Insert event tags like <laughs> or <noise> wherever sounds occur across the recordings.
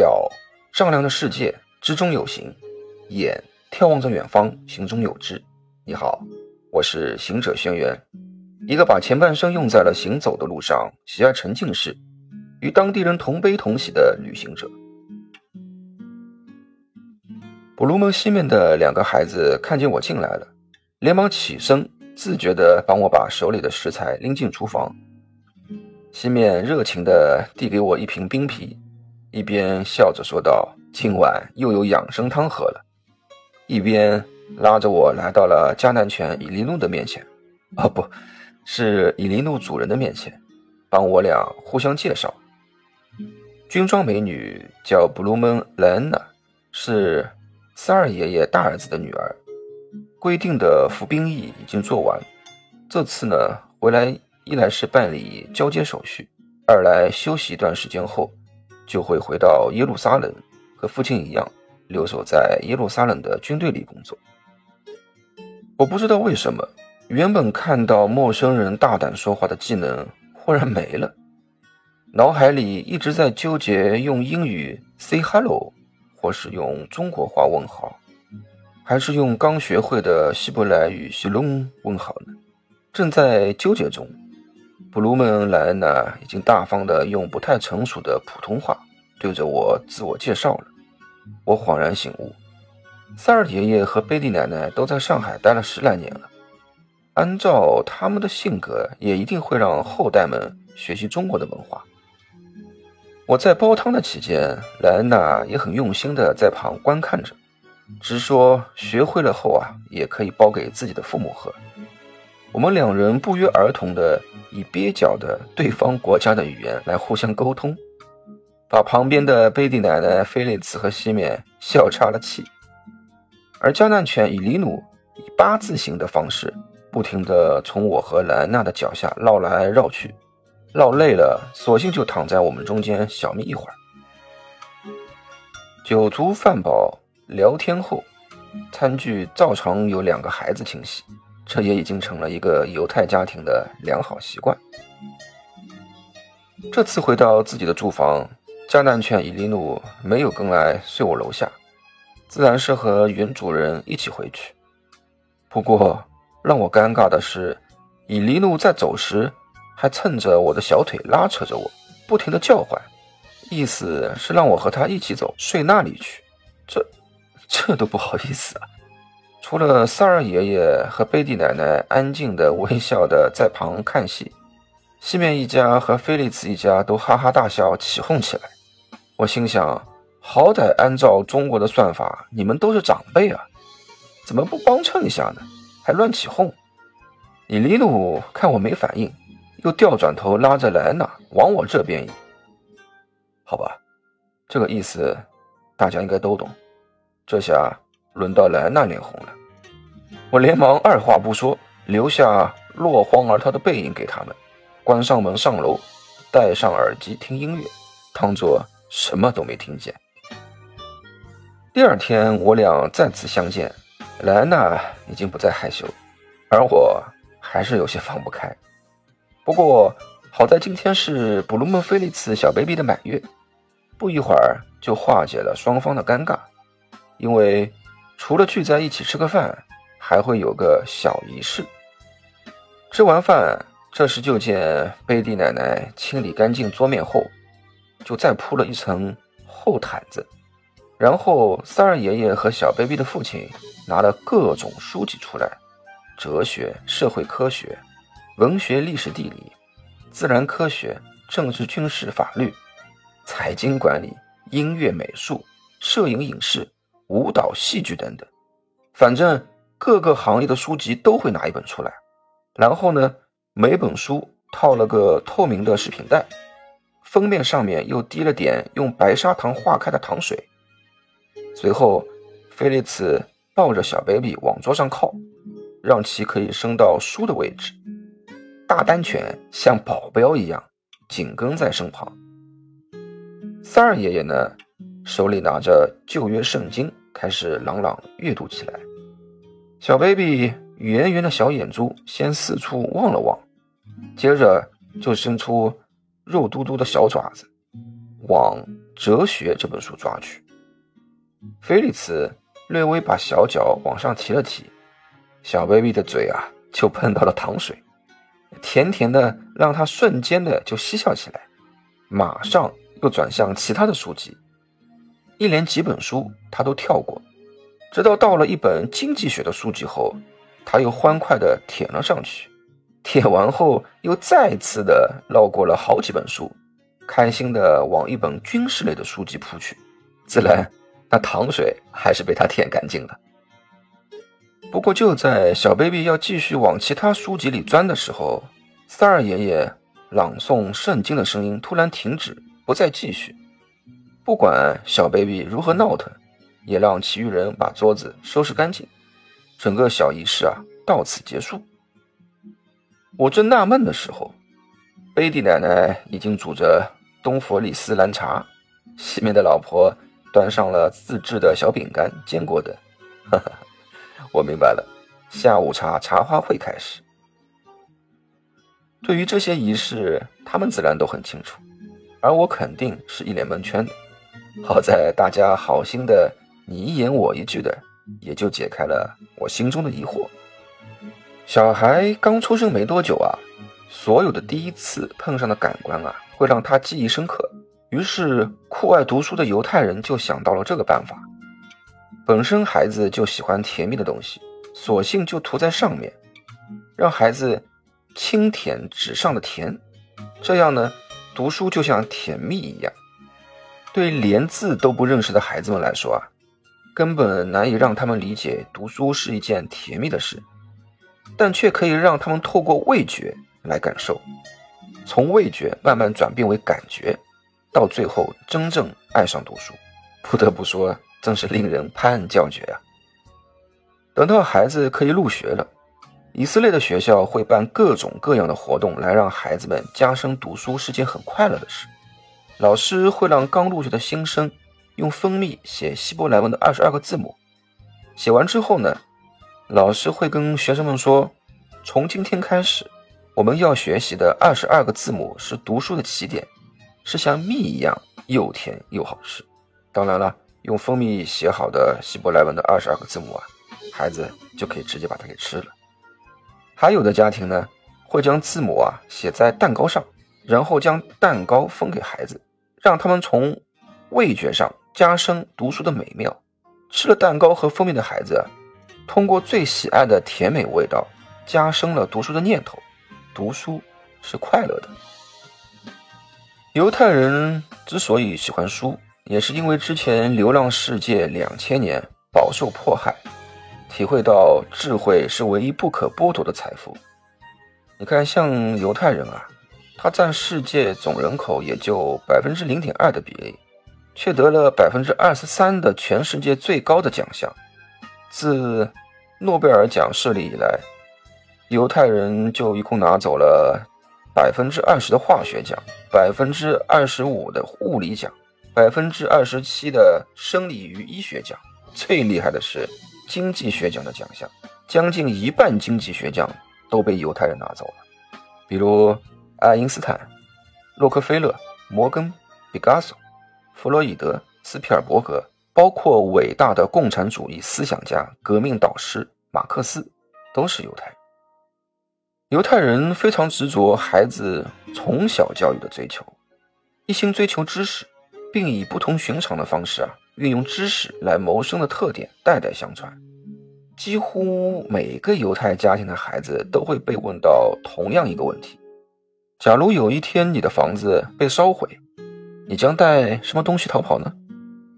调丈量着世界，之中有形；眼眺望着远方，行中有知。你好，我是行者轩辕，一个把前半生用在了行走的路上，喜爱沉浸式，与当地人同悲同喜的旅行者。布鲁门西面的两个孩子看见我进来了，连忙起身，自觉地帮我把手里的食材拎进厨房。西面热情地递给我一瓶冰啤，一边笑着说道：“今晚又有养生汤喝了。”一边拉着我来到了迦南犬伊利诺的面前，哦，不是伊利诺主人的面前，帮我俩互相介绍。军装美女叫布鲁门莱恩娜，是三二爷爷大儿子的女儿。规定的服兵役已经做完，这次呢回来。一来是办理交接手续，二来休息一段时间后，就会回到耶路撒冷，和父亲一样留守在耶路撒冷的军队里工作。我不知道为什么，原本看到陌生人大胆说话的技能忽然没了，脑海里一直在纠结用英语 say hello，或是用中国话问好，还是用刚学会的希伯来语 shalom 问好呢？正在纠结中。布鲁门莱恩娜已经大方地用不太成熟的普通话对着我自我介绍了。我恍然醒悟，塞尔爷爷和贝蒂奶奶都在上海待了十来年了，按照他们的性格，也一定会让后代们学习中国的文化。我在煲汤的期间，莱恩娜也很用心地在旁观看着，直说学会了后啊，也可以煲给自己的父母喝。我们两人不约而同地。以蹩脚的对方国家的语言来互相沟通，把旁边的贝蒂奶奶菲利茨和西面笑岔了气。而加纳犬以里努以八字形的方式，不停地从我和莱安娜的脚下绕来绕去，绕累了，索性就躺在我们中间小眯一会儿。酒足饭饱，聊天后，餐具照常有两个孩子清洗。这也已经成了一个犹太家庭的良好习惯。这次回到自己的住房，加南犬伊利努没有跟来睡我楼下，自然是和原主人一起回去。不过让我尴尬的是，伊利努在走时还蹭着我的小腿拉扯着我，不停的叫唤，意思是让我和他一起走，睡那里去。这 <laughs> 这都不好意思啊。除了萨尔爷爷和贝蒂奶奶安静的微笑的在旁看戏，西面一家和菲利茨一家都哈哈大笑起哄起来。我心想，好歹按照中国的算法，你们都是长辈啊，怎么不帮衬一下呢？还乱起哄。伊利努看我没反应，又调转头拉着莱娜往我这边移。好吧，这个意思大家应该都懂。这下。轮到莱娜脸红了，我连忙二话不说，留下落荒而逃的背影给他们，关上门上楼，戴上耳机听音乐，当做什么都没听见。第二天，我俩再次相见，莱娜已经不再害羞，而我还是有些放不开。不过好在今天是布鲁门菲利茨小 baby 的满月，不一会儿就化解了双方的尴尬，因为。除了聚在一起吃个饭，还会有个小仪式。吃完饭，这时就见贝蒂奶奶清理干净桌面后，就再铺了一层厚毯子。然后三二爷爷和小 baby 的父亲拿了各种书籍出来：哲学、社会科学、文学、历史、地理、自然科学、政治、军事、法律、财经管理、音乐、美术、摄影、影视。舞蹈、戏剧等等，反正各个行业的书籍都会拿一本出来。然后呢，每本书套了个透明的食品袋，封面上面又滴了点用白砂糖化开的糖水。随后，菲利茨抱着小 baby 往桌上靠，让其可以升到书的位置。大丹犬像保镖一样紧跟在身旁。三二爷爷呢，手里拿着旧约圣经。开始朗朗阅读起来，小 baby 圆圆的小眼珠先四处望了望，接着就伸出肉嘟嘟的小爪子，往哲学》这本书抓去。菲利茨略微把小脚往上提了提，小 baby 的嘴啊就碰到了糖水，甜甜的，让他瞬间的就嬉笑起来，马上又转向其他的书籍，一连几本书他都跳过，直到到了一本经济学的书籍后，他又欢快的舔了上去，舔完后又再次的绕过了好几本书，开心的往一本军事类的书籍扑去，自然。那糖水还是被他舔干净了。不过就在小 baby 要继续往其他书籍里钻的时候，三二爷爷朗诵圣经的声音突然停止，不再继续。不管小 baby 如何闹腾，也让其余人把桌子收拾干净。整个小仪式啊，到此结束。我正纳闷的时候，贝蒂奶奶已经煮着东佛里斯蓝茶，西面的老婆。端上了自制的小饼干、坚果等。哈哈，我明白了，下午茶茶话会开始。对于这些仪式，他们自然都很清楚，而我肯定是一脸蒙圈的。好在大家好心的你一言我一句的，也就解开了我心中的疑惑。小孩刚出生没多久啊，所有的第一次碰上的感官啊，会让他记忆深刻。于是，酷爱读书的犹太人就想到了这个办法。本身孩子就喜欢甜蜜的东西，索性就涂在上面，让孩子轻舔纸上的甜。这样呢，读书就像甜蜜一样。对连字都不认识的孩子们来说啊，根本难以让他们理解读书是一件甜蜜的事，但却可以让他们透过味觉来感受，从味觉慢慢转变为感觉。到最后真正爱上读书，不得不说，真是令人拍案叫绝啊！等到孩子可以入学了，以色列的学校会办各种各样的活动，来让孩子们加深读书是件很快乐的事。老师会让刚入学的新生用蜂蜜写希伯来文的二十二个字母，写完之后呢，老师会跟学生们说：“从今天开始，我们要学习的二十二个字母是读书的起点。”是像蜜一样又甜又好吃。当然了，用蜂蜜写好的希伯来文的二十二个字母啊，孩子就可以直接把它给吃了。还有的家庭呢，会将字母啊写在蛋糕上，然后将蛋糕分给孩子，让他们从味觉上加深读书的美妙。吃了蛋糕和蜂蜜的孩子，通过最喜爱的甜美味道，加深了读书的念头。读书是快乐的。犹太人之所以喜欢书，也是因为之前流浪世界两千年饱受迫害，体会到智慧是唯一不可剥夺的财富。你看，像犹太人啊，他占世界总人口也就百分之零点二的比例，却得了百分之二十三的全世界最高的奖项。自诺贝尔奖设立以来，犹太人就一共拿走了。百分之二十的化学奖，百分之二十五的物理奖，百分之二十七的生理与医学奖，最厉害的是经济学奖的奖项，将近一半经济学奖都被犹太人拿走了。比如爱因斯坦、洛克菲勒、摩根、毕加索、弗洛伊德、斯皮尔伯格，包括伟大的共产主义思想家、革命导师马克思，都是犹太人。犹太人非常执着孩子从小教育的追求，一心追求知识，并以不同寻常的方式啊，运用知识来谋生的特点代代相传。几乎每个犹太家庭的孩子都会被问到同样一个问题：假如有一天你的房子被烧毁，你将带什么东西逃跑呢？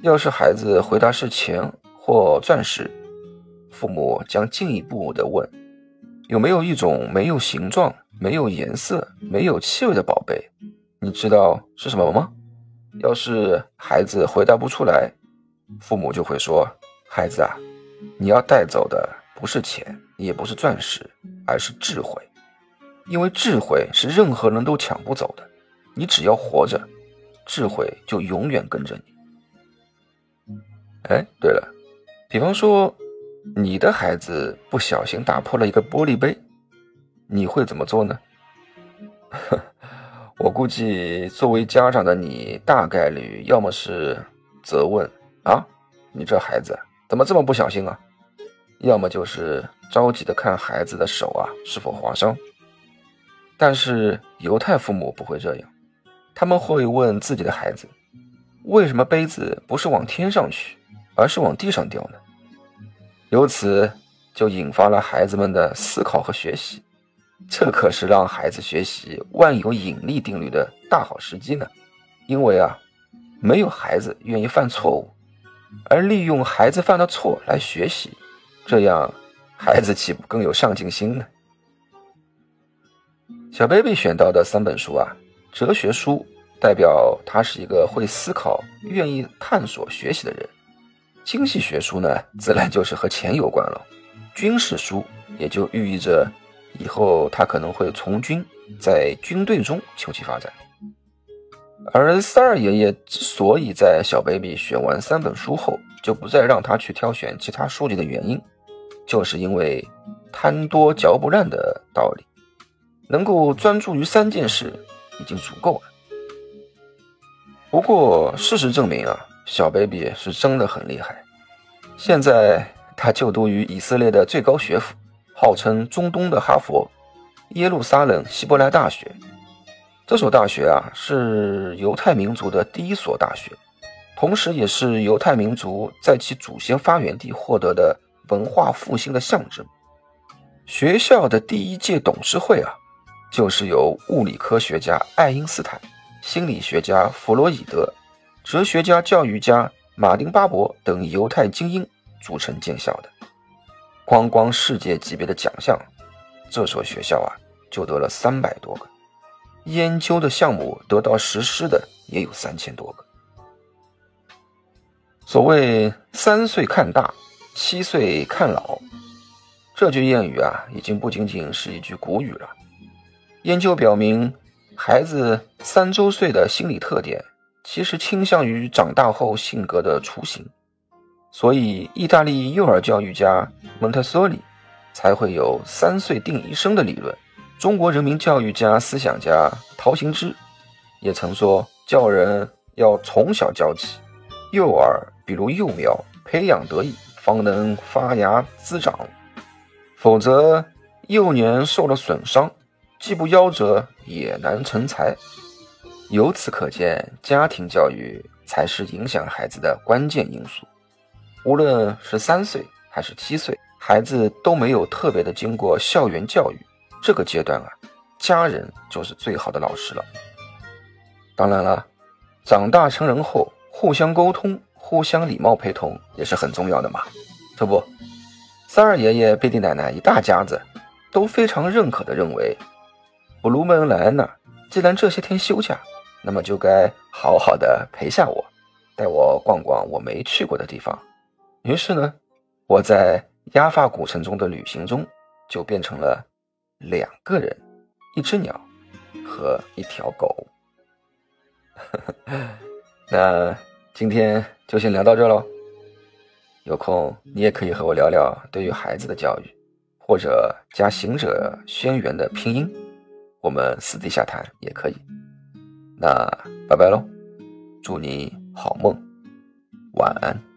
要是孩子回答是钱或钻石，父母将进一步的问。有没有一种没有形状、没有颜色、没有气味的宝贝？你知道是什么吗？要是孩子回答不出来，父母就会说：“孩子啊，你要带走的不是钱，也不是钻石，而是智慧，因为智慧是任何人都抢不走的。你只要活着，智慧就永远跟着你。”哎，对了，比方说。你的孩子不小心打破了一个玻璃杯，你会怎么做呢？<laughs> 我估计作为家长的你，大概率要么是责问啊，你这孩子怎么这么不小心啊？要么就是着急的看孩子的手啊是否划伤。但是犹太父母不会这样，他们会问自己的孩子：为什么杯子不是往天上去，而是往地上掉呢？由此就引发了孩子们的思考和学习。这可是让孩子学习万有引力定律的大好时机呢。因为啊，没有孩子愿意犯错误，而利用孩子犯的错来学习，这样孩子岂不更有上进心呢？小 baby 选到的三本书啊，哲学书代表他是一个会思考、愿意探索、学习的人；经济学书呢，自然就是和钱有关了；军事书也就寓意着以后他可能会从军，在军队中求其发展。而三二爷爷之所以在小 baby 选完三本书后就不再让他去挑选其他书籍的原因，就是因为贪多嚼不烂的道理。能够专注于三件事已经足够了。不过事实证明啊，小 baby 是真的很厉害。现在他就读于以色列的最高学府，号称中东的哈佛——耶路撒冷希伯来大学。这所大学啊，是犹太民族的第一所大学，同时也是犹太民族在其祖先发源地获得的文化复兴的象征。学校的第一届董事会啊。就是由物理科学家爱因斯坦、心理学家弗洛伊德、哲学家、教育家马丁巴伯等犹太精英组成建校的。光光世界级别的奖项，这所学校啊就得了三百多个，研究的项目得到实施的也有三千多个。所谓“三岁看大，七岁看老”，这句谚语啊，已经不仅仅是一句古语了。研究表明，孩子三周岁的心理特点其实倾向于长大后性格的雏形，所以意大利幼儿教育家蒙特梭利才会有“三岁定一生”的理论。中国人民教育家、思想家陶行知也曾说：“教人要从小教起，幼儿比如幼苗，培养得宜，方能发芽滋长；否则，幼年受了损伤。”既不夭折，也难成才。由此可见，家庭教育才是影响孩子的关键因素。无论是三岁还是七岁，孩子都没有特别的经过校园教育，这个阶段啊，家人就是最好的老师了。当然了，长大成人后，互相沟通、互相礼貌陪同也是很重要的嘛。这不，三二爷爷、贝蒂奶奶一大家子都非常认可的认为。布鲁门兰呢？既然这些天休假，那么就该好好的陪下我，带我逛逛我没去过的地方。于是呢，我在亚法古城中的旅行中，就变成了两个人、一只鸟和一条狗。<laughs> 那今天就先聊到这喽。有空你也可以和我聊聊对于孩子的教育，或者加行者轩辕的拼音。我们私底下谈也可以，那拜拜喽，祝你好梦，晚安。